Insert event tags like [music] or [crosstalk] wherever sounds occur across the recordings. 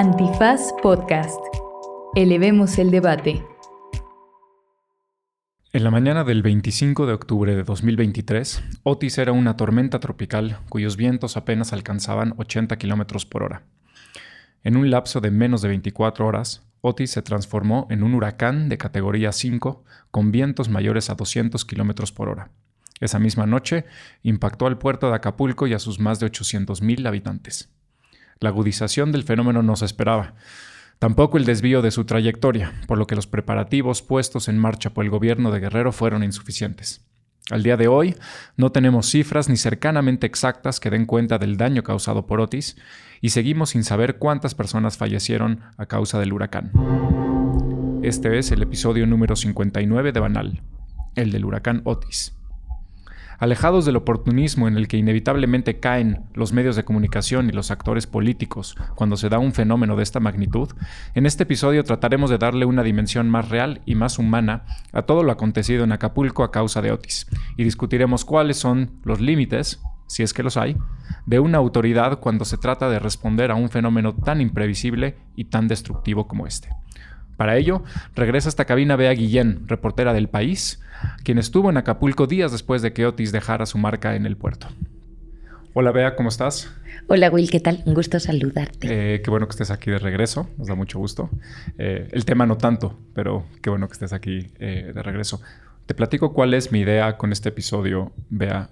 Antifaz Podcast. Elevemos el debate. En la mañana del 25 de octubre de 2023, Otis era una tormenta tropical cuyos vientos apenas alcanzaban 80 km por hora. En un lapso de menos de 24 horas, Otis se transformó en un huracán de categoría 5 con vientos mayores a 200 km por hora. Esa misma noche impactó al puerto de Acapulco y a sus más de 800.000 habitantes. La agudización del fenómeno no se esperaba, tampoco el desvío de su trayectoria, por lo que los preparativos puestos en marcha por el gobierno de Guerrero fueron insuficientes. Al día de hoy, no tenemos cifras ni cercanamente exactas que den cuenta del daño causado por Otis y seguimos sin saber cuántas personas fallecieron a causa del huracán. Este es el episodio número 59 de Banal, el del huracán Otis. Alejados del oportunismo en el que inevitablemente caen los medios de comunicación y los actores políticos cuando se da un fenómeno de esta magnitud, en este episodio trataremos de darle una dimensión más real y más humana a todo lo acontecido en Acapulco a causa de Otis, y discutiremos cuáles son los límites, si es que los hay, de una autoridad cuando se trata de responder a un fenómeno tan imprevisible y tan destructivo como este. Para ello, regresa a esta cabina Bea Guillén, reportera del país, quien estuvo en Acapulco días después de que Otis dejara su marca en el puerto. Hola Bea, ¿cómo estás? Hola Will, ¿qué tal? Un gusto saludarte. Eh, qué bueno que estés aquí de regreso, nos da mucho gusto. Eh, el tema no tanto, pero qué bueno que estés aquí eh, de regreso. Te platico cuál es mi idea con este episodio, Bea.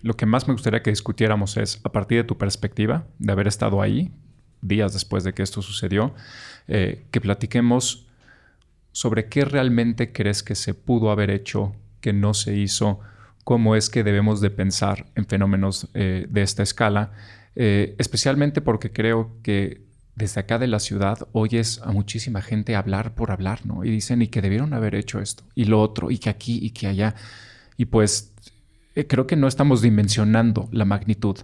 lo que más me gustaría que discutiéramos es, a partir de tu perspectiva, de haber estado ahí, días después de que esto sucedió, eh, que platiquemos sobre qué realmente crees que se pudo haber hecho, que no se hizo, cómo es que debemos de pensar en fenómenos eh, de esta escala, eh, especialmente porque creo que desde acá de la ciudad oyes a muchísima gente hablar por hablar, ¿no? Y dicen, y que debieron haber hecho esto, y lo otro, y que aquí, y que allá. Y pues creo que no estamos dimensionando la magnitud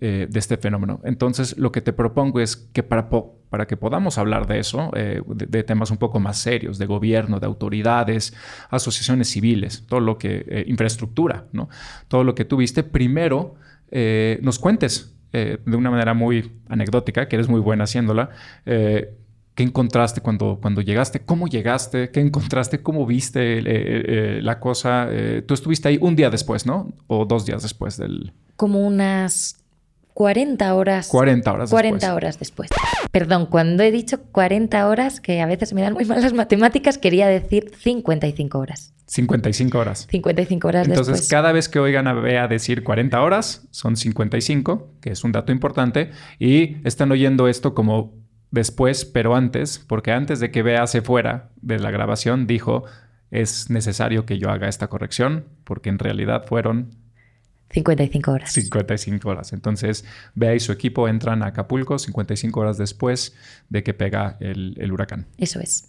eh, de este fenómeno. Entonces, lo que te propongo es que para, para que podamos hablar de eso, eh, de, temas un poco más serios, de gobierno, de autoridades, asociaciones civiles, todo lo que, eh, infraestructura, ¿no? Todo lo que tuviste, primero nos cuentes de una manera muy anecdótica, que eres muy buena haciéndola, ¿Qué encontraste cuando, cuando llegaste? ¿Cómo llegaste? ¿Qué encontraste? ¿Cómo viste la cosa? tú estuviste ahí un día después, ¿no? O dos días después del... Como unas 40 horas. 40 horas 40 después. horas después. Perdón, cuando he dicho 40 horas, que a veces me dan muy mal las matemáticas, quería decir 55 horas. 55 horas. 55 horas Entonces, después. cada vez que oigan a Bea decir 40 horas, son 55, que es un dato importante, y están oyendo esto como después, pero antes, porque antes de que Bea se fuera de la grabación, dijo, es necesario que yo haga esta corrección, porque en realidad fueron 55 horas. 55 horas. Entonces, Bea y su equipo entran a Acapulco 55 horas después de que pega el, huracán. Eso es.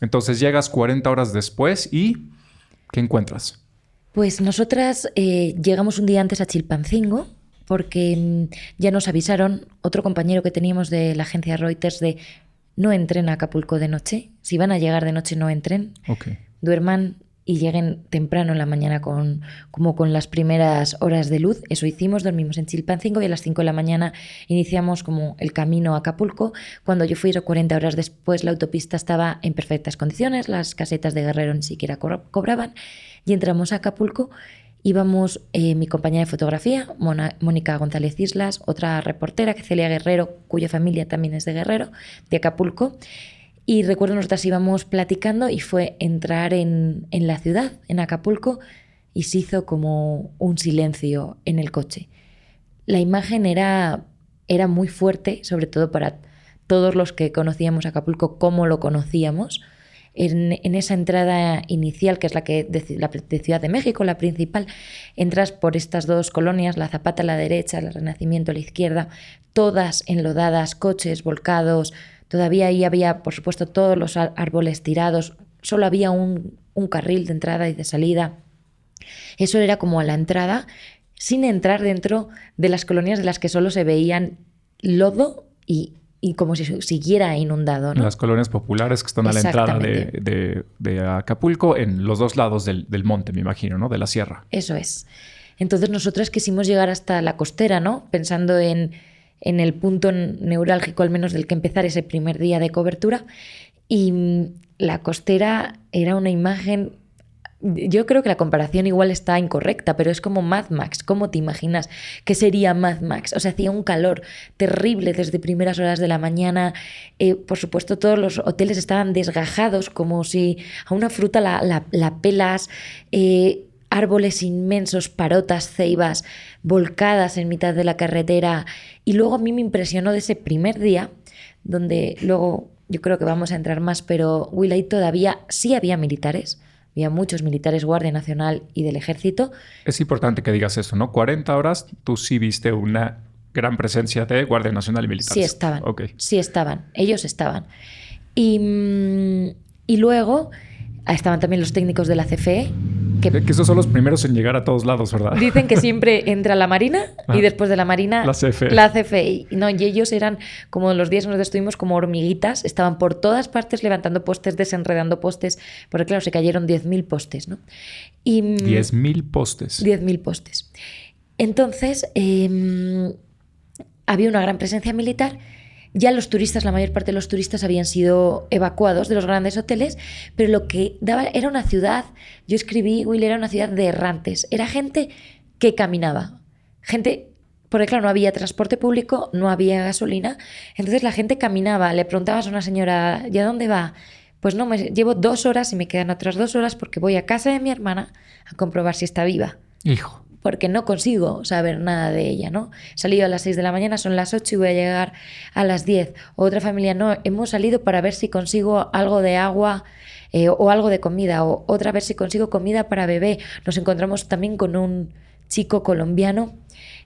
Entonces llegas 40 horas después y ¿qué encuentras? Pues nosotras eh, llegamos un día antes a Chilpancingo porque mm, ya nos avisaron otro compañero que teníamos de la agencia Reuters de no entren a Acapulco de noche. Si van a llegar de noche, no entren. Okay. Duerman y lleguen temprano en la mañana con, como con las primeras horas de luz. Eso hicimos, dormimos en Chilpancingo y a las 5 de la mañana iniciamos como el camino a Acapulco. Cuando yo fui 40 horas después, la autopista estaba en perfectas condiciones, las casetas de Guerrero ni siquiera cobraban y entramos a Acapulco. Íbamos eh, mi compañera de fotografía, Mónica González Islas, otra reportera, Celia Guerrero, cuya familia también es de Guerrero, de Acapulco. Y recuerdo nosotras íbamos platicando y fue entrar en, la ciudad, en Acapulco, y se hizo como un silencio en el coche. La imagen era, era muy fuerte, sobre todo para todos los que conocíamos Acapulco, como lo conocíamos. En, esa entrada inicial, que es la, que de, la de Ciudad de México, la principal, entras por estas dos colonias, la Zapata a la derecha, el Renacimiento a la izquierda, todas enlodadas, coches volcados, Todavía ahí había, por supuesto, todos los árboles tirados, solo había un, carril de entrada y de salida. Eso era como a la entrada, sin entrar dentro de las colonias de las que solo se veían lodo y, como si siguiera inundado. Las colonias populares que están a la entrada de, Acapulco, en los dos lados del, del, monte, me imagino, ¿no? De la sierra. Eso es. Entonces nosotros quisimos llegar hasta la costera, ¿no? Pensando en en el punto neurálgico al menos del que empezar ese primer día de cobertura. Y mm, la costera era una imagen yo creo que la comparación igual está incorrecta, pero es como Mad Max. ¿Cómo te imaginas que sería Mad Max? O sea, hacía un calor terrible desde primeras horas de la mañana. Eh, por supuesto, todos los hoteles estaban desgajados, como si a una fruta la, pelas. Eh, árboles inmensos, parotas, ceibas, volcadas en mitad de la carretera. Y luego a mí me impresionó de ese primer día, donde luego yo creo que vamos a entrar más, pero Willay todavía sí había militares había muchos militares Guardia Nacional y del Ejército. Es importante que digas eso, ¿no? 40 horas tú sí viste una gran presencia de Guardia Nacional y militares. Sí estaban. Sí estaban. Ellos estaban. Y, mm, y luego estaban también los técnicos de la CFE que, esos son los primeros en llegar a todos lados, ¿verdad? Dicen que siempre [laughs] entra la Marina y ah. después de la Marina la CFE. La CFE. No, y ellos eran como los días en los que estuvimos como hormiguitas, estaban por todas partes levantando postes, desenredando postes, porque claro, se cayeron 10.000 postes, ¿no? Y, 10.000 mm, postes. 10.000 postes. Entonces, em, había una gran presencia militar ya los turistas, la mayor parte de los turistas habían sido evacuados de los grandes hoteles, pero lo que daba era una ciudad, yo escribí, Will, era una ciudad de errantes, era gente que caminaba, gente, porque claro, no había transporte público, no había gasolina, entonces la gente caminaba, le preguntabas a una señora, ¿y a dónde va? Pues no, me llevo dos horas y me quedan otras dos horas porque voy a casa de mi hermana a comprobar si está viva. Hijo porque no consigo saber nada de ella, ¿no? He salido a las 6 de la mañana, son las 8 y voy a llegar a las 10. Otra familia, no, hemos salido para ver si consigo algo de agua eh, o algo de comida, o otra vez si consigo comida para bebé. Nos encontramos también con un chico colombiano,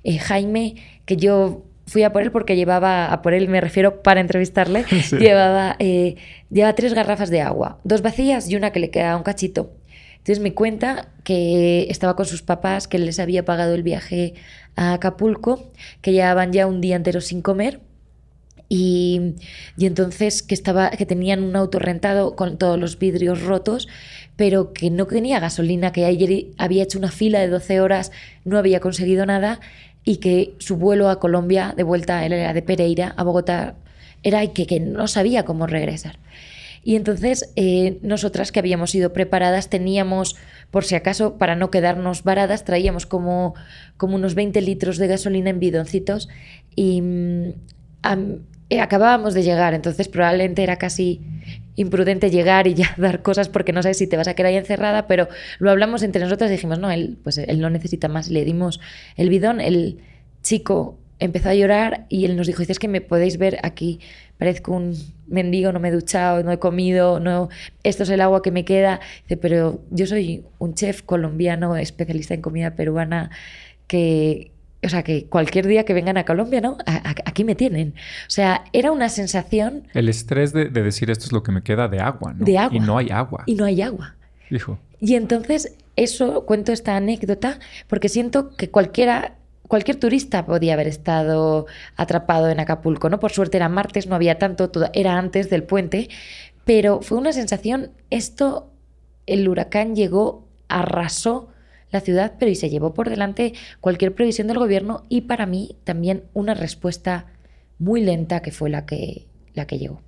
eh, Jaime, que yo fui a por él porque llevaba, a por él me refiero para entrevistarle, [laughs] llevaba, eh, llevaba tres garrafas de agua, dos vacías y una que le quedaba un cachito. Entonces me cuenta que estaba con sus papás, que les había pagado el viaje a Acapulco, que llevaban ya un día entero sin comer. Y, entonces que, estaba, que tenían un auto rentado con todos los vidrios rotos, pero que no tenía gasolina, que ayer había hecho una fila de 12 horas, no había conseguido nada y que su vuelo a Colombia, de vuelta, era de Pereira a Bogotá, era que, que no sabía cómo regresar. Y entonces eh, nosotras que habíamos ido preparadas teníamos, por si acaso, para no quedarnos varadas, traíamos como, como unos 20 litros de gasolina en bidoncitos y mm, eh, acabábamos de llegar, entonces probablemente era casi imprudente llegar y [laughs] ya dar cosas porque no sabes si te vas a quedar ahí encerrada, pero lo hablamos entre nosotras y dijimos, no, él, pues él no necesita más. Le dimos el bidón, el chico empezó a llorar y él nos dijo, dice, es que me podéis ver aquí, parezco un mendigo, no me he duchado, no he comido, no, esto es el agua que me queda. Dice, pero yo soy un chef colombiano, especialista en comida peruana, que, o sea, que cualquier día que vengan a Colombia, ¿no? aquí me tienen. O sea, era una sensación... El estrés de, decir esto es lo que me queda de agua, ¿no? De agua. Y no hay agua. Y no hay agua. Hijo. Y entonces, eso, cuento esta anécdota, porque siento que cualquiera cualquier turista podía haber estado atrapado en Acapulco, ¿no? Por suerte era martes, no había tanto, era antes del puente, pero fue una sensación, esto, el huracán llegó, arrasó la ciudad, pero y se llevó por delante cualquier previsión del gobierno y para mí también una respuesta muy lenta que fue la que, la que llegó.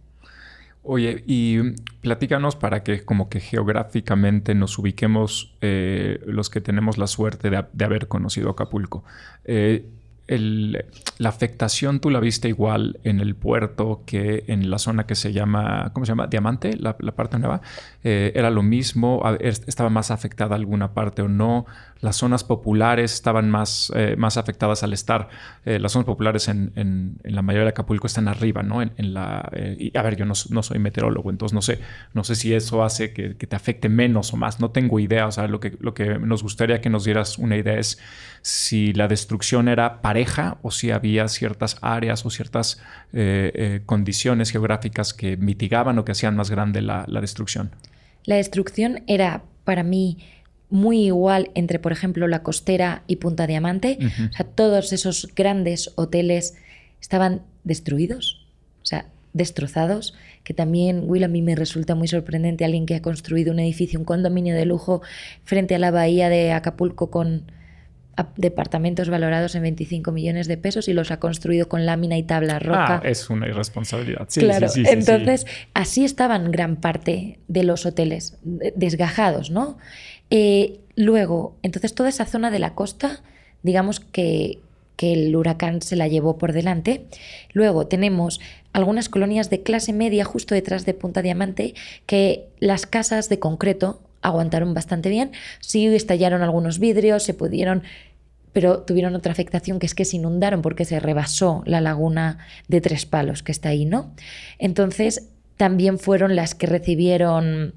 Oye, y platícanos para que como que geográficamente nos ubiquemos eh, los que tenemos la suerte de, haber conocido Acapulco. Eh, la afectación tú la viste igual en el puerto que en la zona que se llama, ¿cómo se llama? Diamante, la, parte nueva. Eh, era lo mismo, estaba más afectada alguna parte o no. Las zonas populares estaban más, eh, más afectadas al estar. Eh, las zonas populares en, en, la mayoría de Acapulco están arriba, ¿no? En, la, y, a ver, yo no, no, soy meteorólogo, entonces no sé, no sé si eso hace que, que, te afecte menos o más. No tengo idea. O sea, lo que, lo que nos gustaría que nos dieras una idea es si la destrucción era pareja o si había ciertas áreas o ciertas eh, eh, condiciones geográficas que mitigaban o que hacían más grande la, destrucción. La destrucción era para mí muy igual entre, por ejemplo, la costera y Punta Diamante. O sea, todos esos grandes hoteles estaban destruidos, o sea, destrozados, que también, Will, a mí me resulta muy sorprendente alguien que ha construido un edificio, un condominio de lujo frente a la bahía de Acapulco con departamentos valorados en 25 millones de pesos y los ha construido con lámina y tabla roca. Ah, es una irresponsabilidad. Sí, claro, sí, sí, entonces así estaban gran parte de los hoteles, desgajados, ¿no? Eh, luego, entonces toda esa zona de la costa, digamos que, que el huracán se la llevó por delante. Luego tenemos algunas colonias de clase media justo detrás de Punta Diamante, que las casas de concreto aguantaron bastante bien. Sí estallaron algunos vidrios, se pudieron pero tuvieron otra afectación que es que se inundaron porque se rebasó la laguna de Tres Palos que está ahí, ¿no? Entonces, también fueron las que recibieron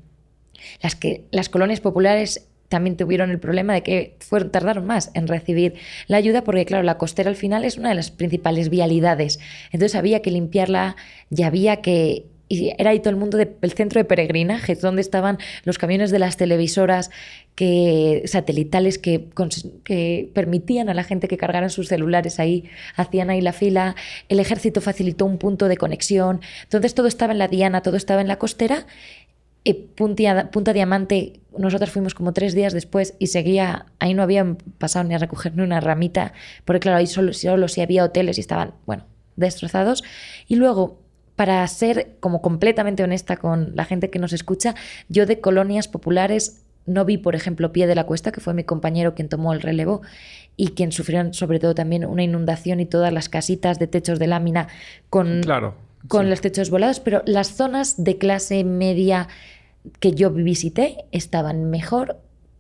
las que las colonias populares también tuvieron el problema de que fueron, tardaron más en recibir la ayuda porque, claro, la costera al final es una de las principales vialidades. Entonces había que limpiarla y había que... Y era ahí todo el mundo del centro de peregrinaje, donde estaban los camiones de las televisoras que, satelitales que, que permitían a la gente que cargaran sus celulares ahí, hacían ahí la fila, el ejército facilitó un punto de conexión, entonces todo estaba en la diana, todo estaba en la costera Punta, Punta Diamante, nosotros fuimos como tres días después y seguía, ahí no habían pasado ni a recoger ni una ramita, porque claro, ahí solo, solo si había hoteles y estaban, bueno, destrozados. Y luego, para ser como completamente honesta con la gente que nos escucha, yo de colonias populares no vi, por ejemplo, Pie de la Cuesta, que fue mi compañero quien tomó el relevo y quien sufrió sobre todo también una inundación y todas las casitas de techos de lámina con, con los techos volados, pero las zonas de clase media que yo visité estaban mejor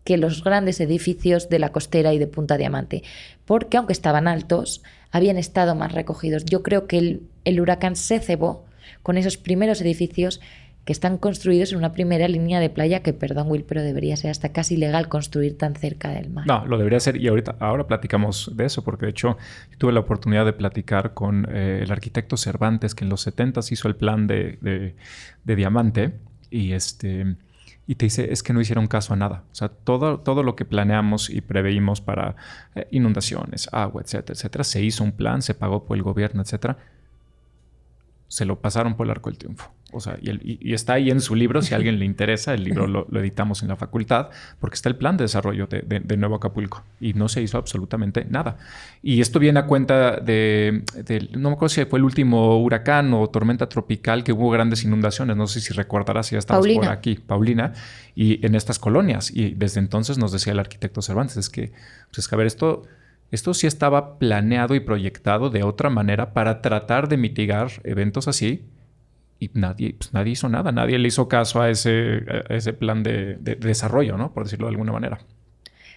que los grandes edificios de la costera y de Punta Diamante, porque aunque estaban altos, habían estado más recogidos. Yo creo que el, huracán se cebó con esos primeros edificios que están construidos en una primera línea de playa que, perdón Will, pero debería ser hasta casi ilegal construir tan cerca del mar. No, lo debería ser y ahorita ahora platicamos de eso porque de hecho tuve la oportunidad de platicar con eh, el arquitecto Cervantes que en los 70 hizo el plan de, de Diamante y este y te dice es que no hicieron caso a nada. O sea, todo, todo lo que planeamos y preveímos para eh, inundaciones, agua, etcétera, etcétera, se hizo un plan, se pagó por el gobierno, etcétera. Se lo pasaron por el arco del triunfo. O sea, y, está ahí en su libro, si a alguien le interesa, el libro lo, editamos en la facultad, porque está el plan de desarrollo de, Nuevo Acapulco y no se hizo absolutamente nada. Y esto viene a cuenta de, no me acuerdo si fue el último huracán o tormenta tropical que hubo grandes inundaciones, no sé si recordarás si ya estabas por aquí, Paulina, y en estas colonias. Y desde entonces nos decía el arquitecto Cervantes, es que, pues es que a ver, esto... Esto sí estaba planeado y proyectado de otra manera para tratar de mitigar eventos así y nadie, pues nadie hizo nada, nadie le hizo caso a ese, ese plan de, desarrollo, ¿no? Por decirlo de alguna manera.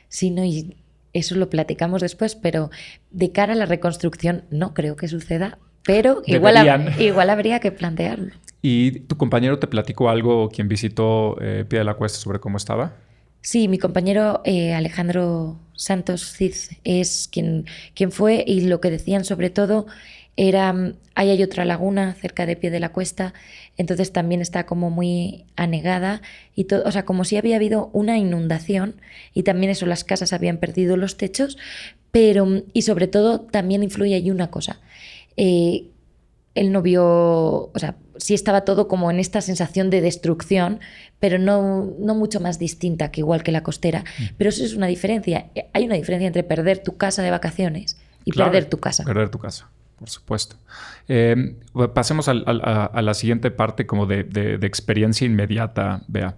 Sí, no, y eso lo platicamos después, pero de cara a la reconstrucción no creo que suceda, pero igual, igual habría que plantearlo. ¿Y tu compañero te platicó algo, quien visitó eh, Pie de la Cuesta, sobre cómo estaba? Sí, mi compañero eh, Alejandro Santos Cid es quien, quien fue y lo que decían sobre todo era, ahí hay otra laguna cerca de pie de la cuesta, entonces también está como muy anegada y todo, o sea, como si había habido una inundación y también eso, las casas habían perdido los techos, pero, y sobre todo también influye ahí una cosa, eh, él no vio, o sea, sí estaba todo como en esta sensación de destrucción, pero no, no mucho más distinta que igual que la costera. Mm. Pero eso es una diferencia. Hay una diferencia entre perder tu casa de vacaciones y perder tu casa. Perder tu casa por supuesto. Eh, pasemos a, la siguiente parte como de, experiencia inmediata, vea.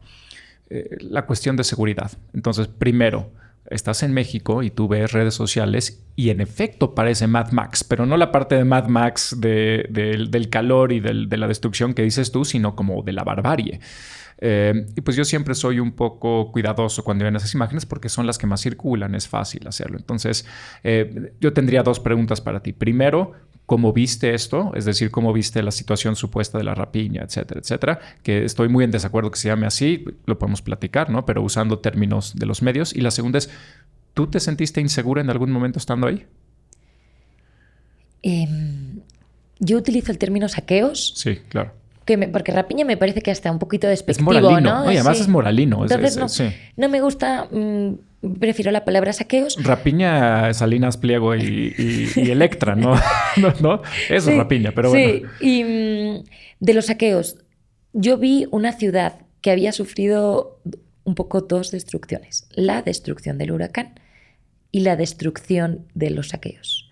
Eh, la cuestión de seguridad. Entonces, primero, estás en México y tú ves redes sociales y en efecto parece Mad Max, pero no la parte de Mad Max del calor y de la destrucción que dices tú, sino como de la barbarie. Eh, y pues yo siempre soy un poco cuidadoso cuando ven esas imágenes porque son las que más circulan, es fácil hacerlo. Entonces, yo tendría dos preguntas para ti. Primero, cómo viste esto, es decir, cómo viste la situación supuesta de la rapiña, etcétera, etcétera, que estoy muy en desacuerdo que se llame así, lo podemos platicar, ¿no? Pero usando términos de los medios. Y la segunda es, ¿tú te sentiste insegura en algún momento estando ahí? Em, yo utilizo el término saqueos. Sí, claro. porque rapiña me parece que hasta un poquito despectivo, es moralino. ¿no? además es moralino. Entonces, no, me gusta... Mm, prefiero la palabra saqueos. Rapiña, Salinas, Pliego y, Electra, [laughs] ¿no? ¿no? Eso es rapiña, pero bueno. Sí, y mm, de los saqueos, yo vi una ciudad que había sufrido un poco dos destrucciones. La destrucción del huracán y la destrucción de los saqueos.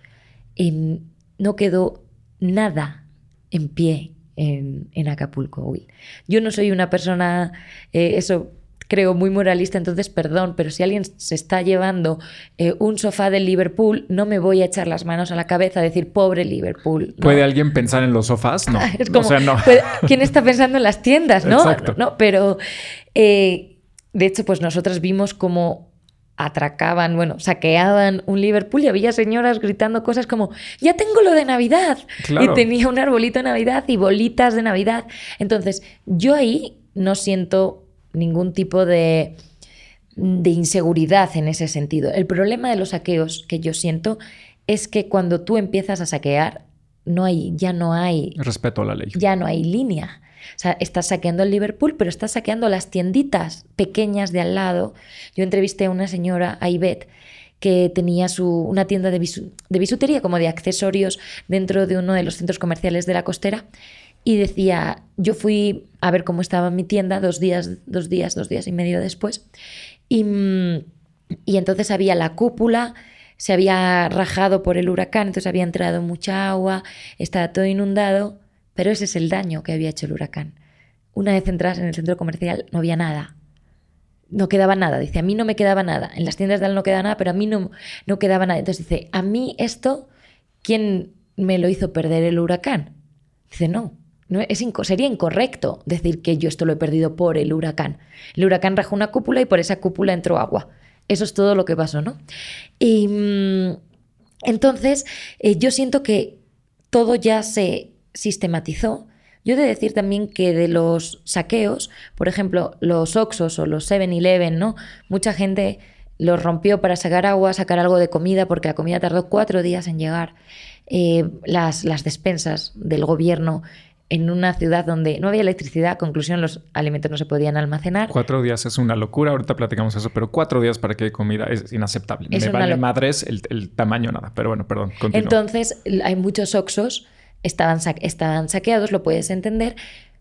Em, no quedó nada en pie en, Acapulco, Will. Yo no soy una persona, eh, eso creo, muy moralista, entonces perdón, pero si alguien se está llevando eh, un sofá del Liverpool, no me voy a echar las manos a la cabeza a decir, pobre Liverpool. ¿Puede alguien pensar en los sofás? No. [laughs] o sea, no. ¿Quién está pensando en las tiendas, no? Exacto. No, pero eh, de hecho, pues nosotras vimos como atracaban, bueno, saqueaban un Liverpool y había señoras gritando cosas como, ya tengo lo de Navidad. Y tenía un arbolito de Navidad y bolitas de Navidad. Entonces, yo ahí no siento ningún tipo de, de inseguridad en ese sentido. El problema de los saqueos que yo siento es que cuando tú empiezas a saquear, no hay, ya no hay... Respeto a la ley. Ya no hay línea. O sea, estás saqueando el Liverpool, pero estás saqueando las tienditas pequeñas de al lado. Yo entrevisté a una señora, a Ivette, que tenía su, una tienda de, de bisutería, como de accesorios, dentro de uno de los centros comerciales de la costera. Y decía, yo fui a ver cómo estaba mi tienda dos días, dos días, dos días y medio después. Y, y entonces había la cúpula, se había rajado por el huracán, entonces había entrado mucha agua, estaba todo inundado pero ese es el daño que había hecho el huracán. Una vez entras en el centro comercial no había nada. No quedaba nada. Dice, a mí no me quedaba nada. En las tiendas de al no queda nada, pero a mí no, no quedaba nada. Entonces dice, a mí esto, ¿quién me lo hizo perder el huracán? Dice, no, sería incorrecto decir que yo esto lo he perdido por el huracán. El huracán rajó una cúpula y por esa cúpula entró agua. Eso es todo lo que pasó, ¿no? Y mm, entonces eh, yo siento que todo ya se sistematizó. Yo he de decir también que de los saqueos, por ejemplo, los Oxos o los 7-Eleven, ¿no? Mucha gente los rompió para sacar agua, sacar algo de comida, porque la comida tardó cuatro días en llegar. Eh, las, las despensas del gobierno en una ciudad donde no había electricidad, conclusión, los alimentos no se podían almacenar. Cuatro días es una locura, ahorita platicamos eso, pero cuatro días para que hay comida es inaceptable. Me vale madres el, el, tamaño nada, pero bueno, perdón. Continúa. Entonces, hay muchos Oxos estaban, estaban saqueados, lo puedes entender,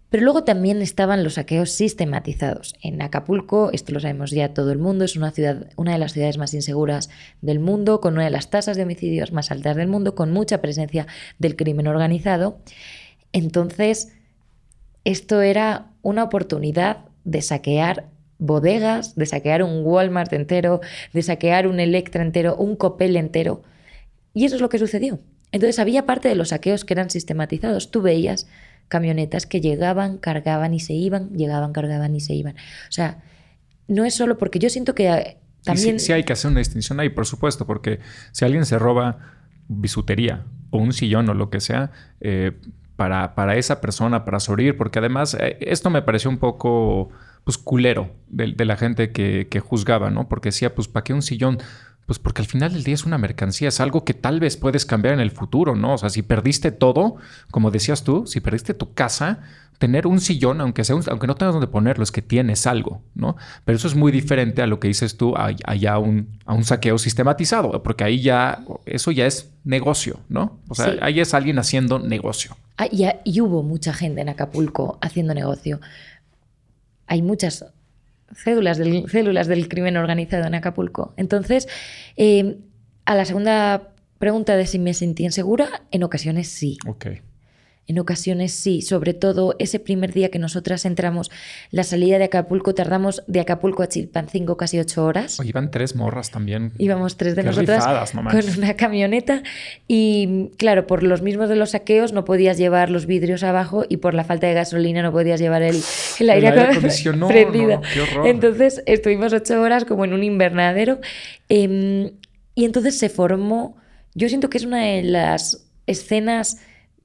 pero luego también estaban los saqueos sistematizados. En Acapulco, esto lo sabemos ya todo el mundo, es una ciudad, una de las ciudades más inseguras del mundo, con una de las tasas de homicidios más altas del mundo, con mucha presencia del crimen organizado. Entonces, esto era una oportunidad de saquear bodegas, de saquear un Walmart entero, de saquear un Electra entero, un Copel entero. Y eso es lo que sucedió. Entonces había parte de los saqueos que eran sistematizados. Tú veías camionetas que llegaban, cargaban y se iban, llegaban, cargaban y se iban. O sea, no es solo porque yo siento que eh, también... Sí, hay que hacer una distinción ahí, por supuesto, porque si alguien se roba bisutería o un sillón o lo que sea, eh, para, para, esa persona, para sobrevivir, porque además eh, esto me pareció un poco pues culero de, la gente que, que, juzgaba, ¿no? Porque decía, pues, ¿para qué un sillón? Pues porque al final del día es una mercancía, es algo que tal vez puedes cambiar en el futuro, ¿no? O sea, si perdiste todo, como decías tú, si perdiste tu casa, tener un sillón, aunque, sea aunque no tengas donde ponerlo, es que tienes algo, ¿no? Pero eso es muy diferente a lo que dices tú, un, a un saqueo sistematizado, porque ahí ya, eso ya es negocio, ¿no? O sea, ahí es alguien haciendo negocio. Ah, y hubo mucha gente en Acapulco haciendo negocio. Hay muchas células del, células del crimen organizado en Acapulco. Entonces, eh, a la segunda pregunta de si me sentí insegura, en ocasiones sí. Okay. En ocasiones sí, sobre todo ese primer día que nosotras entramos, la salida de Acapulco, tardamos de Acapulco a Chilpancingo casi ocho horas. Iban tres morras también. Íbamos tres de nosotras con una camioneta y claro, por los mismos de los saqueos no podías llevar los vidrios abajo y por la falta de gasolina no podías llevar el, el aire, acondicionado prendido. Entonces estuvimos ocho horas como en un invernadero em, y entonces se formó, yo siento que es una de las escenas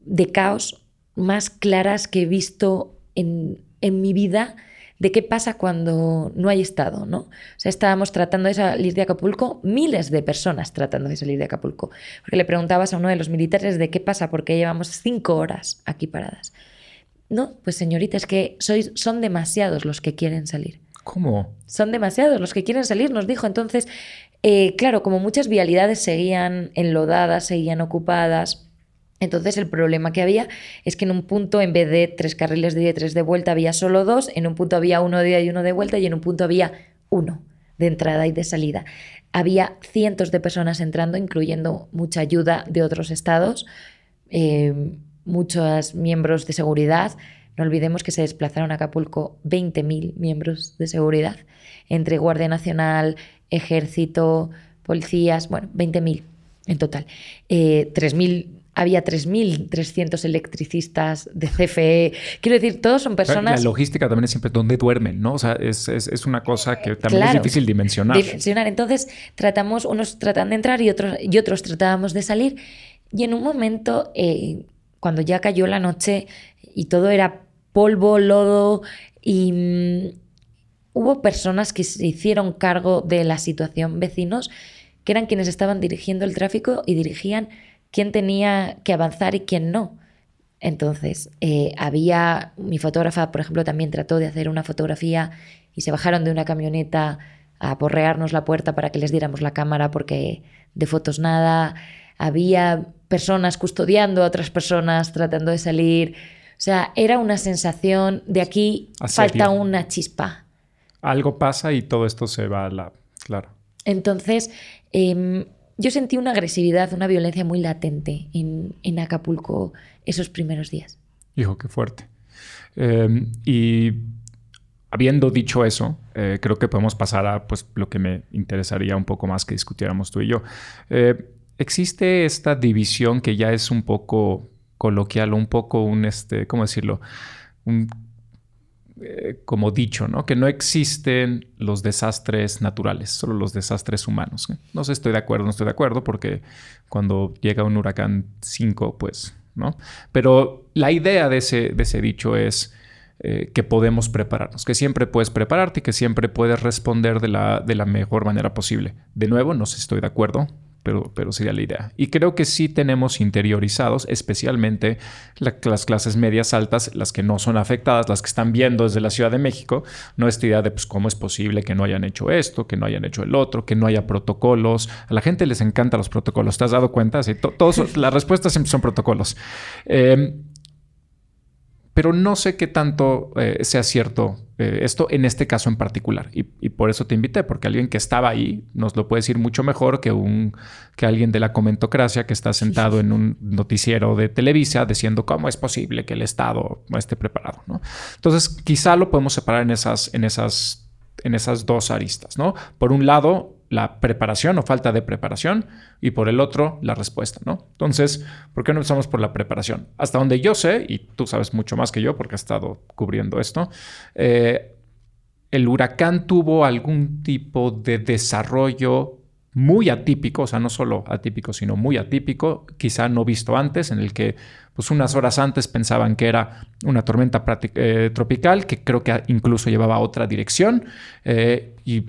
de caos más claras que he visto en, mi vida de qué pasa cuando no hay Estado, ¿no? O sea, estábamos tratando de salir de Acapulco, miles de personas tratando de salir de Acapulco, porque le preguntabas a uno de los militares de qué pasa, porque llevamos cinco horas aquí paradas. No, pues señorita, es que sois, son demasiados los que quieren salir. ¿Cómo? Son demasiados los que quieren salir, nos dijo. Entonces, eh, claro, como muchas vialidades seguían enlodadas, seguían ocupadas, entonces el problema que había es que en un punto, en vez de tres carriles de ida y tres de vuelta, había solo dos, en un punto había uno de ida y uno de vuelta y en un punto había uno. de entrada y de salida. Había cientos de personas entrando, incluyendo mucha ayuda de otros estados, eh, muchos miembros de seguridad. No olvidemos que se desplazaron a Acapulco 20.000 miembros de seguridad, entre Guardia Nacional, Ejército, policías, bueno, 20.000 en total. Eh, 3.000 había 3.300 electricistas de CFE. Quiero decir, todos son personas... La logística también es siempre donde duermen, ¿no? O sea, es, es, una cosa que también es difícil dimensionar. Dimensionar. Entonces, tratamos, unos tratan de entrar y otros, y otros tratábamos de salir. Y en un momento, eh, cuando ya cayó la noche y todo era polvo, lodo y... Mm, hubo personas que se hicieron cargo de la situación, vecinos, que eran quienes estaban dirigiendo el tráfico y dirigían quién tenía que avanzar y quién no. Entonces, eh, había, mi fotógrafa, por ejemplo, también trató de hacer una fotografía y se bajaron de una camioneta a porrearnos la puerta para que les diéramos la cámara porque de fotos nada. Había personas custodiando a otras personas tratando de salir. O sea, era una sensación de aquí falta una chispa. Algo pasa y todo esto se va a la... Claro. Entonces, em, yo sentí una agresividad, una violencia muy latente en, Acapulco esos primeros días. Hijo, qué fuerte. Em, y habiendo dicho eso, eh, creo que podemos pasar a pues, lo que me interesaría un poco más que discutiéramos tú y yo. Eh, existe esta división que ya es un poco coloquial, un poco un, este, ¿cómo decirlo? Un eh, como dicho, ¿no? Que no existen los desastres naturales, solo los desastres humanos. ¿eh? No sé, estoy de acuerdo, no estoy de acuerdo, porque cuando llega un huracán 5, pues, ¿no? Pero la idea de ese, de ese dicho es eh, que podemos prepararnos, que siempre puedes prepararte y que siempre puedes responder de la, de la mejor manera posible. De nuevo, no sé estoy de acuerdo, pero, pero sería la idea. Y creo que sí tenemos interiorizados, especialmente las clases medias altas, las que no son afectadas, las que están viendo desde la Ciudad de México, no esta idea de pues, cómo es posible que no hayan hecho esto, que no hayan hecho el otro, que no haya protocolos. A la gente les encantan los protocolos, ¿te has dado cuenta? Sí, todos, [laughs] las respuestas siempre son protocolos. Eh, pero no sé qué tanto eh, sea cierto eh, esto en este caso en particular. Y, por eso te invité, porque alguien que estaba ahí nos lo puede decir mucho mejor que, un, que alguien de la comentocracia que está sentado en un noticiero de Televisa diciendo cómo es posible que el Estado no esté preparado. ¿no? Entonces, quizá lo podemos separar en esas, en esas, en esas dos aristas. ¿no? Por un lado, la preparación o falta de preparación y por el otro la respuesta, ¿no? Entonces, ¿por qué no empezamos por la preparación? Hasta donde yo sé, y tú sabes mucho más que yo porque has estado cubriendo esto, eh, el huracán tuvo algún tipo de desarrollo muy atípico, o sea, no solo atípico, sino muy atípico, quizá no visto antes, en el que pues unas horas antes pensaban que era una tormenta eh, tropical, que creo que incluso llevaba otra dirección, eh, y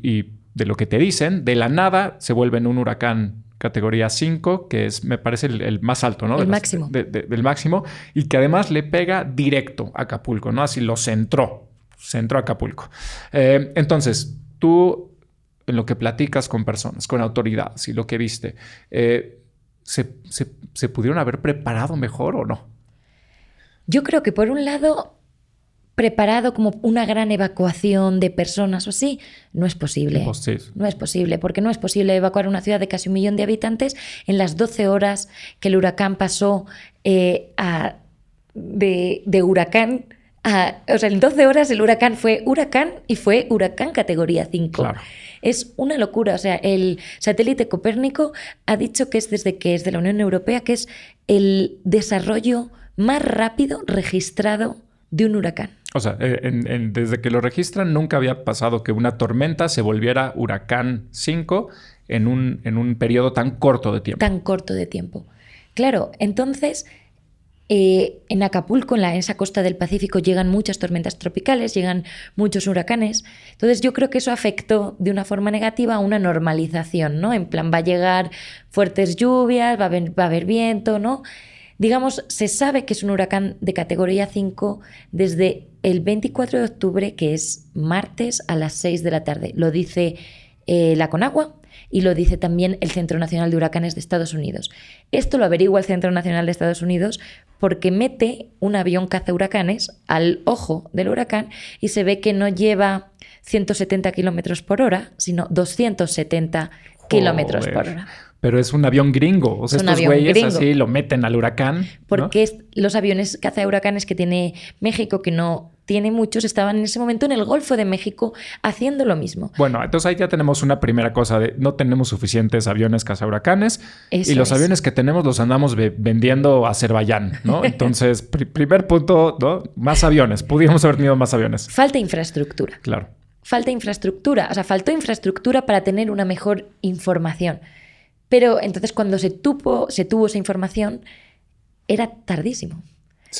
de lo que te dicen, de la nada se vuelve en un huracán categoría 5, que es, me parece, el, más alto, ¿no? El máximo. del máximo, y que además le pega directo a Acapulco, ¿no? Así lo centró, centró a Acapulco. Eh, entonces, tú, en lo que platicas con personas, con autoridades y lo que viste, eh, ¿se, se pudieron haber preparado mejor o no? Yo creo que por un lado preparado como una gran evacuación de personas o así, no es posible. No es posible, porque no es posible evacuar una ciudad de casi un millón de habitantes en las 12 horas que el huracán pasó eh, a, de, huracán a, o sea, en 12 horas el huracán fue huracán y fue huracán categoría 5. Es una locura. O sea, el satélite Copérnico ha dicho que es desde que es de la Unión Europea, que es el desarrollo más rápido registrado de un huracán. O sea, eh, desde que lo registran nunca había pasado que una tormenta se volviera huracán 5 en un, en un periodo tan corto de tiempo. Tan corto de tiempo. Claro, entonces eh, en Acapulco, en, la, esa costa del Pacífico, llegan muchas tormentas tropicales, llegan muchos huracanes. Entonces yo creo que eso afectó de una forma negativa a una normalización, ¿no? En plan, va a llegar fuertes lluvias, va a haber, va a haber viento, ¿no? Digamos, se sabe que es un huracán de categoría 5 desde el 24 de octubre, que es martes a las 6 de la tarde. Lo dice eh, la Conagua y lo dice también el Centro Nacional de Huracanes de Estados Unidos. Esto lo averigua el Centro Nacional de Estados Unidos porque mete un avión caza huracanes al ojo del huracán y se ve que no lleva 170 kilómetros por hora, sino 270 kilómetros por hora. Pero es un avión gringo. O sea, estos güeyes así lo meten al huracán. Porque los aviones caza huracanes que tiene México, que no tiene muchos, estaban en ese momento en el Golfo de México haciendo lo mismo. Bueno, entonces ahí ya tenemos una primera cosa de no tenemos suficientes aviones cazahuracanes y los aviones que tenemos los andamos vendiendo a Azerbaiyán, ¿no? [laughs] Entonces, primer punto, ¿no? Más aviones. Pudimos haber tenido más aviones. Falta infraestructura. Claro. Falta infraestructura, o sea, faltó infraestructura para tener una mejor información. Pero entonces cuando se tuvo, se tuvo esa información, era tardísimo.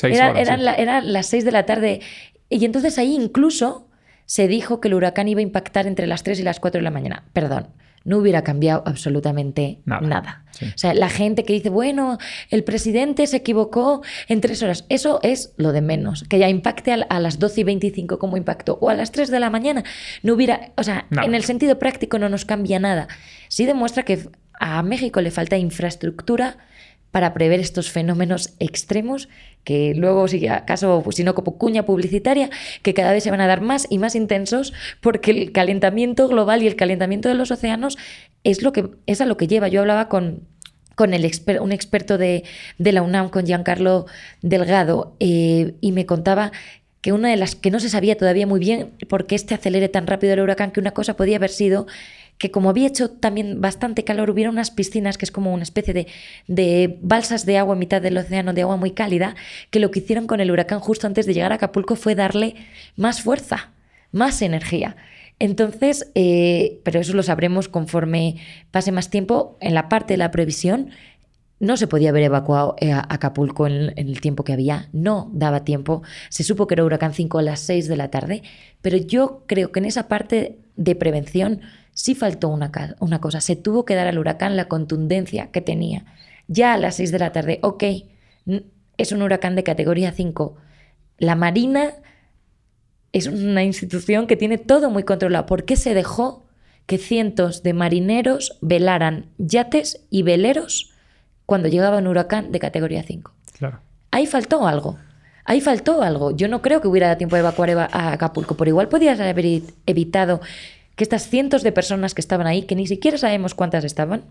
era, eran, las seis de la tarde y entonces ahí incluso se dijo que el huracán iba a impactar entre las 3 y las 4 de la mañana. Perdón, no hubiera cambiado absolutamente nada. O sea, la gente que dice, bueno, el presidente se equivocó en tres horas, eso es lo de menos. Que ya impacte a, las 12 y 25 como impactó, o a las 3 de la mañana, no hubiera, o sea, en el sentido práctico no nos cambia nada. Sí demuestra que a México le falta infraestructura para prever estos fenómenos extremos que luego, si acaso, pues, si no como cuña publicitaria, que cada vez se van a dar más y más intensos porque el calentamiento global y el calentamiento de los océanos es, lo que, es a lo que lleva. Yo hablaba con, con el un experto de, la UNAM, con Giancarlo Delgado, eh, y me contaba que una de las que no se sabía todavía muy bien por qué este acelere tan rápido el huracán, que una cosa podía haber sido que como había hecho también bastante calor, hubiera unas piscinas que es como una especie de, de, balsas de agua en mitad del océano, de agua muy cálida, que lo que hicieron con el huracán justo antes de llegar a Acapulco fue darle más fuerza, más energía. Entonces, eh, pero eso lo sabremos conforme pase más tiempo. En la parte de la previsión, no se podía haber evacuado eh, Acapulco en, el tiempo que había, no daba tiempo. Se supo que era huracán 5 a las 6 de la tarde, pero yo creo que en esa parte de prevención sí faltó una, una cosa, se tuvo que dar al huracán la contundencia que tenía. Ya a las 6 de la tarde, ok, es un huracán de categoría 5. La Marina es una institución que tiene todo muy controlado. ¿Por qué se dejó que cientos de marineros velaran yates y veleros cuando llegaba un huracán de categoría 5? Claro. Ahí faltó algo. Ahí faltó algo. Yo no creo que hubiera dado tiempo de evacuar a Acapulco, pero igual podías haber evitado que estas cientos de personas que estaban ahí, que ni siquiera sabemos cuántas estaban,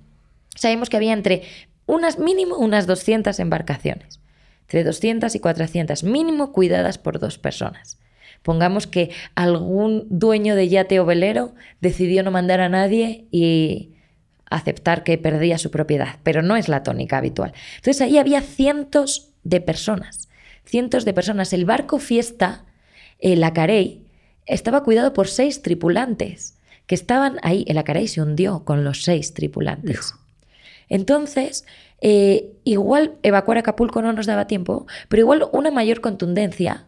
sabemos que había entre unas mínimo unas 200 embarcaciones, entre 200 y 400 mínimo cuidadas por dos personas. Pongamos que algún dueño de yate o velero decidió no mandar a nadie y aceptar que perdía su propiedad, pero no es la tónica habitual. Entonces ahí había cientos de personas, cientos de personas. El barco Fiesta, el Acarey, estaba cuidado por seis tripulantes que estaban ahí, el Acaray se hundió con los seis tripulantes. Entonces, eh, igual evacuar Acapulco no nos daba tiempo, pero igual una mayor contundencia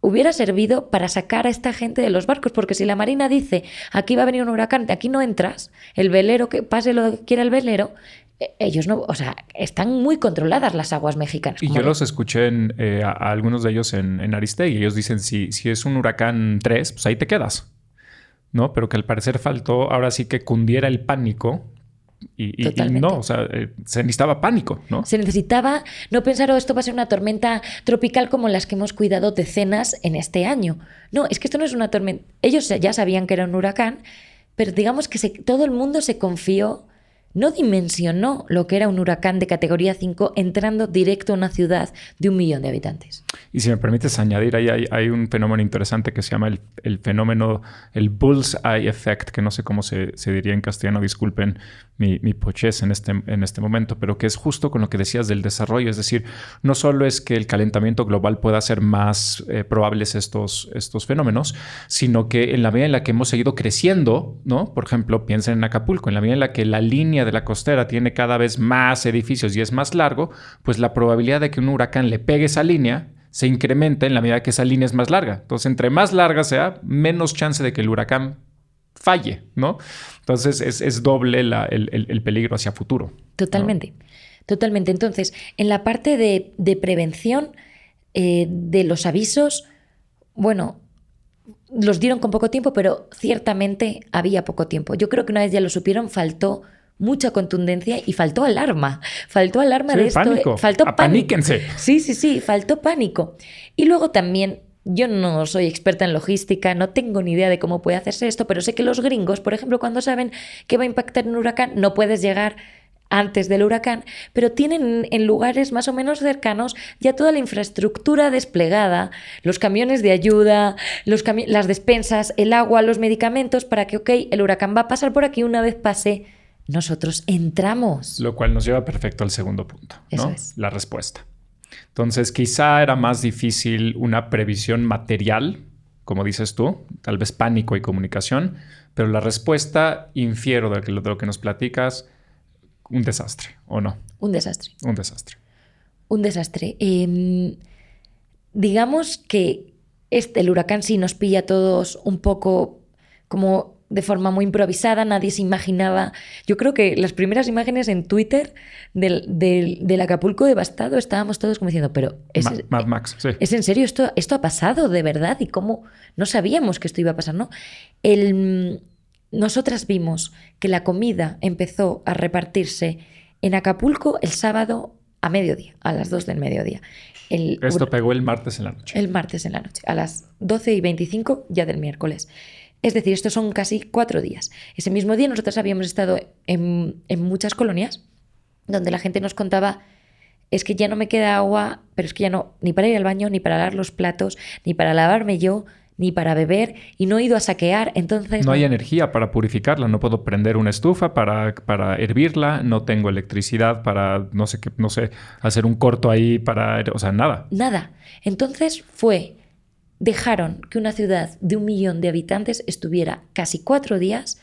hubiera servido para sacar a esta gente de los barcos, porque si la Marina dice, aquí va a venir un huracán, aquí no entras, el velero, que pase lo que quiera el velero, e, ellos no, o sea, están muy controladas las aguas mexicanas. Y yo los escuché eh, a, algunos de ellos en, en Aristegui, ellos dicen, si, si es un huracán 3, pues ahí te quedas. ¿No? Pero que al parecer faltó ahora sí que cundiera el pánico. Y, no, o sea, eh, se necesitaba pánico, ¿no? Se necesitaba no pensar, oh, esto va a ser una tormenta tropical como las que hemos cuidado decenas en este año. No, es que esto no es una tormenta. Ellos ya sabían que era un huracán, pero digamos que todo el mundo se confió no dimensionó lo que era un huracán de categoría 5 entrando directo a una ciudad de un millón de habitantes. Y si me permites añadir, ahí hay, un fenómeno interesante que se llama el, fenómeno, el Bullseye Effect, que no sé cómo se, diría en castellano, disculpen mi, mi en este, en este momento, pero que es justo con lo que decías del desarrollo. Es decir, no solo es que el calentamiento global pueda hacer más eh, probables estos, estos fenómenos, sino que en la medida en la que hemos seguido creciendo, ¿no? Por ejemplo, piensen en Acapulco, en la medida en la que la línea de la costera tiene cada vez más edificios y es más largo, pues la probabilidad de que un huracán le pegue esa línea se incrementa en la medida que esa línea es más larga. Entonces, entre más larga sea, menos chance de que el huracán falle, ¿no? Entonces, es, doble el, peligro hacia futuro. Totalmente, totalmente. Entonces, en la parte de, prevención eh, de los avisos, bueno, los dieron con poco tiempo, pero ciertamente había poco tiempo. Yo creo que una vez ya lo supieron, faltó mucha contundencia y faltó alarma. Faltó alarma Sí, de esto. eh, pánico. Faltó pánico. Sí, sí, sí, faltó pánico. Y luego también, yo no soy experta en logística, no tengo ni idea de cómo puede hacerse esto, pero sé que los gringos, por ejemplo, cuando saben que va a impactar un huracán, no puedes llegar antes del huracán, pero tienen en lugares más o menos cercanos ya toda la infraestructura desplegada, los camiones de ayuda, los cami- las despensas, el agua, los medicamentos, para que, ok, el huracán va a pasar por aquí, una vez pase, nosotros entramos. Lo cual nos lleva perfecto al segundo punto, ¿no? Eso es. La respuesta. Entonces, quizá era más difícil una previsión material, como dices tú, tal vez pánico y comunicación, pero la respuesta, infiero de, lo que nos platicas, un desastre, ¿o no? Un desastre. Un desastre. Un desastre. Eh, digamos que este, el huracán sí nos pilla a todos un poco como de forma muy improvisada, nadie se imaginaba. Yo creo que las primeras imágenes en Twitter del, del- del Acapulco devastado estábamos todos como diciendo, pero es, Ma- Mad Max, sí. ¿Es en serio? ¿Esto, ¿Esto ha pasado de verdad? ¿Y cómo? No sabíamos que esto iba a pasar, ¿no? El, nosotras vimos que la comida empezó a repartirse en Acapulco el sábado a mediodía, a las 2 del mediodía. El, Esto pegó el martes en la noche. el martes en la noche, a las 12 y 25 ya del miércoles. Es decir, estos son casi cuatro días. Ese mismo día nosotros habíamos estado en, en muchas colonias donde la gente nos contaba, es que ya no me queda agua, pero es que ya no, ni para ir al baño, ni para lavar los platos, ni para lavarme yo, ni para beber, y no he ido a saquear, entonces... No hay energía para purificarla, no puedo prender una estufa para, para hervirla, no tengo electricidad para, no sé qué, no sé, hacer un corto ahí para, o sea, nada. Nada. Entonces fue, dejaron que una ciudad de un millón de habitantes estuviera casi cuatro días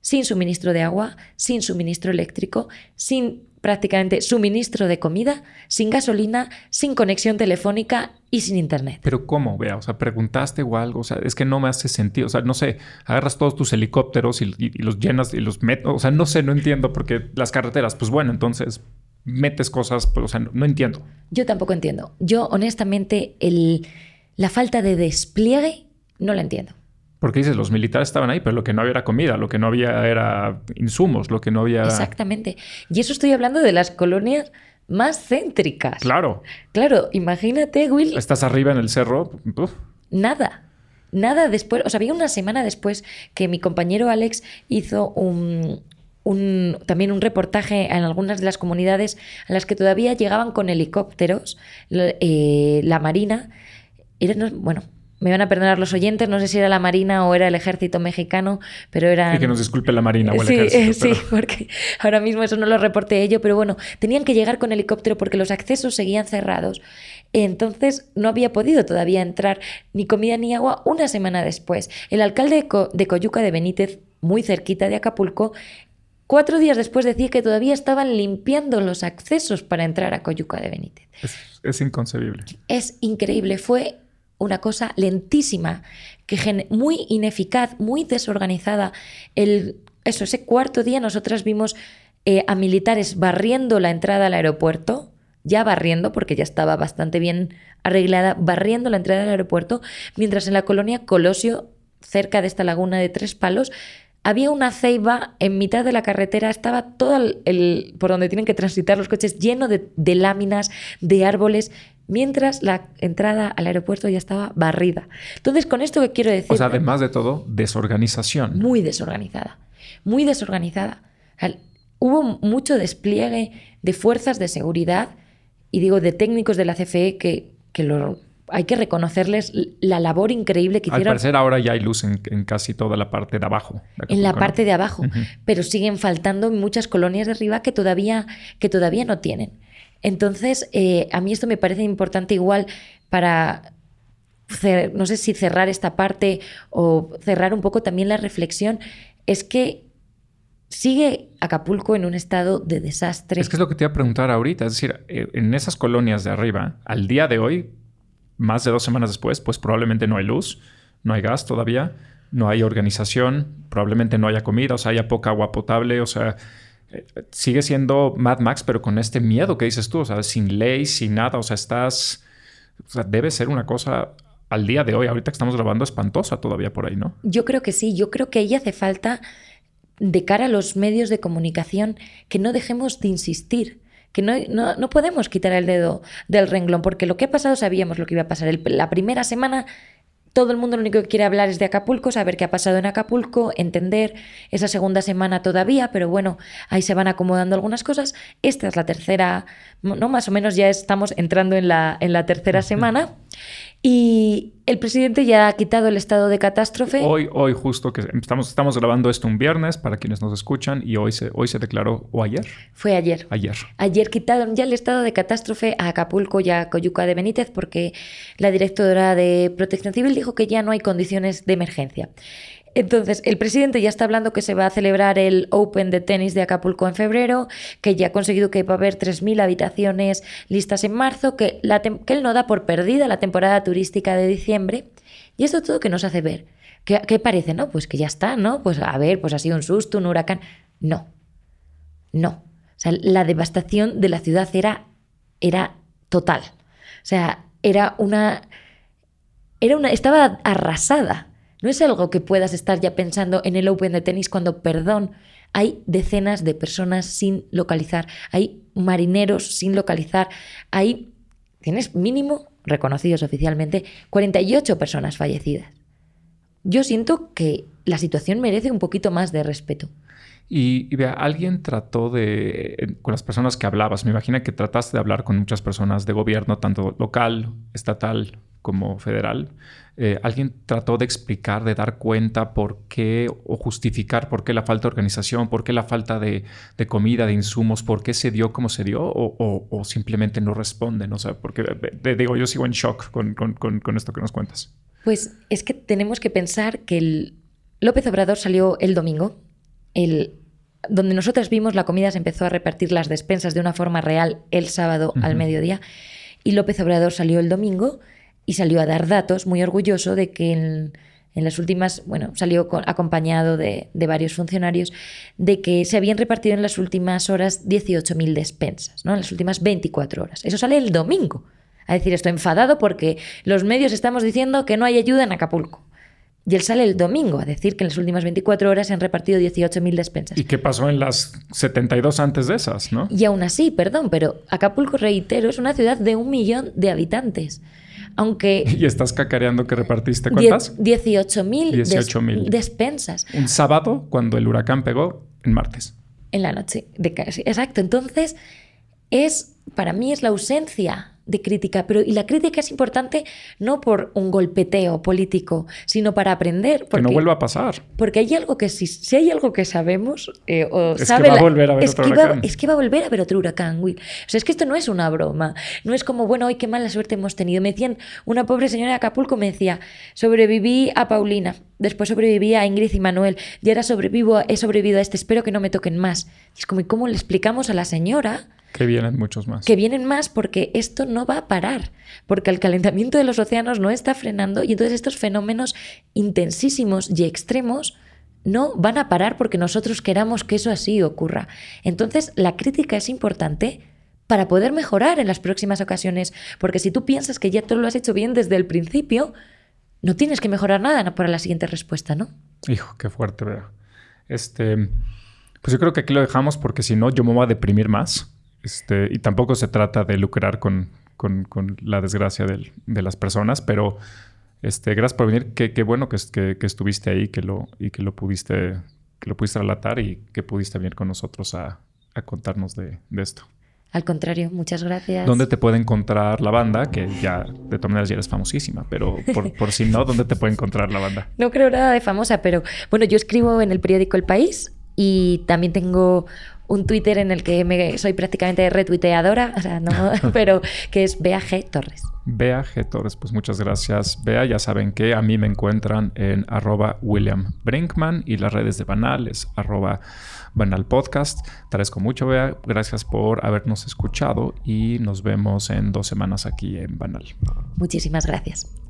sin suministro de agua, sin suministro eléctrico, sin prácticamente suministro de comida, sin gasolina, sin conexión telefónica y sin internet. Pero ¿cómo? Vea, o sea, preguntaste o algo, o sea, es que no me hace sentido, o sea, no sé, agarras todos tus helicópteros y, y- y los llenas y los metes, o sea, no sé, no entiendo, porque las carreteras, pues bueno, entonces metes cosas, pues, o sea, no, no entiendo. Yo tampoco entiendo. Yo honestamente el, la falta de despliegue no la entiendo. Porque dices, los militares estaban ahí, pero lo que no había era comida, lo que no había era insumos, lo que no había... Exactamente. Y eso estoy hablando de las colonias más céntricas. Claro, Claro, imagínate, Will, estás arriba en el cerro, uf, Nada. Nada después. O sea, había una semana después que mi compañero Alex hizo un, un- también un reportaje en algunas de las comunidades a las que todavía llegaban con helicópteros, eh, la Marina. Era, no- bueno, me van a perdonar los oyentes, no sé si era la Marina o era el ejército mexicano, pero era... y que nos disculpe la Marina o el Sí, ejército. eh, sí, pero- porque ahora mismo eso no lo reporté ello, pero bueno, tenían que llegar con helicóptero porque los accesos seguían cerrados. Entonces no había podido todavía entrar ni comida ni agua una semana después. El alcalde de, Co- de Coyuca de Benítez, muy cerquita de Acapulco, cuatro días después decía que todavía estaban limpiando los accesos para entrar a Coyuca de Benítez. Es, es inconcebible. Es increíble, fue una cosa lentísima, que muy ineficaz, muy desorganizada. El, eso, ese cuarto día nosotras vimos eh, a militares barriendo la entrada al aeropuerto, ya barriendo, porque ya estaba bastante bien arreglada, barriendo la entrada al aeropuerto, mientras en la colonia Colosio, cerca de esta laguna de Tres Palos, había una ceiba en mitad de la carretera, estaba todo el, por donde tienen que transitar los coches lleno de láminas, de árboles, mientras la entrada al aeropuerto ya estaba barrida. Entonces, con esto que quiero decir, O sea, además de todo, desorganización. muy desorganizada, muy desorganizada. O sea, hubo mucho despliegue de fuerzas de seguridad y digo de técnicos de la CFE que, que lo, hay que reconocerles la labor increíble que Al hicieron parecer ahora ya hay luz en, en casi toda la parte de abajo. de en la parte de abajo, Ujú. pero siguen faltando muchas colonias de arriba que todavía, que todavía no tienen. Entonces, eh, a mí esto me parece importante igual para, no sé si cerrar esta parte o cerrar un poco también la reflexión, es que sigue Acapulco en un estado de desastre. Es que es lo que te iba a preguntar ahorita. Es decir, eh, en esas colonias de arriba, al día de hoy, más de dos semanas después, pues probablemente no hay luz, no hay gas todavía, no hay organización, probablemente no haya comida, o sea, haya poca agua potable, o sea, sigue siendo Mad Max, pero con este miedo que dices tú, o sea, sin ley, sin nada, o sea, estás, debe ser una cosa al día de hoy, ahorita que estamos grabando, espantosa todavía por ahí, ¿no? Yo creo que sí, yo creo que ahí hace falta, de cara a los medios de comunicación, que no dejemos de insistir que no, no, podemos quitar el dedo del renglón, porque lo que ha pasado sabíamos lo que iba a pasar. la primera semana todo el mundo lo único que quiere hablar es de Acapulco, saber qué ha pasado en Acapulco, entender esa segunda semana todavía, pero bueno, ahí se van acomodando algunas cosas. Esta es la tercera, no más o menos ya estamos entrando en la, en la tercera semana. Y el presidente ya ha quitado el estado de catástrofe. Hoy, hoy justo que estamos, estamos grabando esto un viernes para quienes nos escuchan y hoy se, hoy se declaró, o ayer. Fue ayer. Ayer. Ayer quitaron ya el estado de catástrofe a Acapulco y a Coyuca de Benítez porque la directora de Protección Civil dijo que ya no hay condiciones de emergencia. Entonces, el presidente ya está hablando que se va a celebrar el Open de tenis de Acapulco en febrero, que ya ha conseguido que va a haber 3.000 habitaciones listas en marzo, que, él no da por perdida la temporada turística de diciembre. Y esto todo que nos hace ver. ¿Qué, ¿Qué, parece? No, pues que ya está, ¿no? Pues a ver, pues ha sido un susto, un huracán. No, no. O sea, la devastación de la ciudad era, era total. O sea, era una... Era una, estaba arrasada. No es algo que puedas estar ya pensando en el Open de tenis cuando, perdón, hay decenas de personas sin localizar, hay marineros sin localizar, hay, tienes mínimo, reconocidos oficialmente, 48 personas fallecidas. Yo siento que la situación merece un poquito más de respeto. Y, vea, alguien trató de, con las personas que hablabas, me imagino que trataste de hablar con muchas personas de gobierno, tanto local, estatal como federal, eh, alguien trató de explicar, de dar cuenta por qué o justificar por qué la falta de organización, por qué la falta de, comida, de insumos, por qué se dio como se dio o, simplemente no responden. O sea, porque digo, yo sigo en shock con, esto que nos cuentas. Pues es que tenemos que pensar que el López Obrador salió el domingo, el, donde nosotras vimos la comida se empezó a repartir las despensas de una forma real el sábado al mediodía, y López Obrador salió el domingo y salió a dar datos, muy orgulloso de que en, las últimas, bueno, salió acompañado de, varios funcionarios, de que se habían repartido en las últimas horas 18.000 despensas, ¿no? En las últimas 24 horas. Eso sale el domingo. A decir, estoy enfadado porque los medios estamos diciendo que no hay ayuda en Acapulco. Y él sale el domingo a decir que en las últimas 24 horas se han repartido 18.000 despensas. ¿Y qué pasó en las 72 antes de esas, no? Y aún así, perdón, pero Acapulco, reitero, es una ciudad de un millón de habitantes. Aunque... [laughs] ¿Y estás cacareando que repartiste cuántas? 18.000 despensas. Un sábado cuando el huracán pegó en martes. En la noche. De, exacto. Entonces, es, para mí es la ausencia de crítica, pero y la crítica es importante no por un golpeteo político, sino para aprender. Porque, que no vuelva a pasar. Porque hay algo que si, si hay algo que sabemos eh, o es que va a volver a haber otro huracán. es que va a volver a haber otro huracán, Will. O sea, es que esto no es una broma. No es como, bueno, hoy qué mala suerte hemos tenido. Me decían, una pobre señora de Acapulco me decía, sobreviví a Paulina, después sobreviví a Ingrid y Manuel, y ahora sobrevivo, he sobrevivido a este, espero que no me toquen más. Y es como, ¿y cómo le explicamos a la señora? Que vienen muchos más. Que vienen más porque esto no va a parar, porque el calentamiento de los océanos no está frenando y entonces estos fenómenos intensísimos y extremos no van a parar porque nosotros queramos que eso así ocurra. Entonces la crítica es importante para poder mejorar en las próximas ocasiones, porque si tú piensas que ya todo lo has hecho bien desde el principio, no tienes que mejorar nada para la siguiente respuesta, ¿no? Hijo, qué fuerte, ¿verdad? Este, pues yo creo que aquí lo dejamos porque si no yo me voy a deprimir más. Este, y tampoco se trata de lucrar con, la desgracia de las personas, pero este, gracias por venir. Qué, bueno que, que, estuviste ahí que lo, y que lo, pudiste, que lo pudiste relatar y que pudiste venir con nosotros a, contarnos de, esto. Al contrario, muchas gracias. ¿Dónde te puede encontrar la banda? Que ya, de todas maneras, ya eres famosísima, pero por, [laughs] por si no, ¿dónde te puede encontrar la banda? No creo nada de famosa, pero bueno, yo escribo en el periódico El País y también tengo un Twitter en el que me, soy prácticamente retuiteadora, o sea, no, [laughs] pero que es Bea G. Torres. Bea G. Torres, pues muchas gracias. Bea, ya saben que a mí me encuentran en arroba William Brinkman y las redes de Banal es arroba Banal Podcast. Te agradezco mucho, Bea. Gracias por habernos escuchado y nos vemos en dos semanas aquí en Banal. Muchísimas gracias.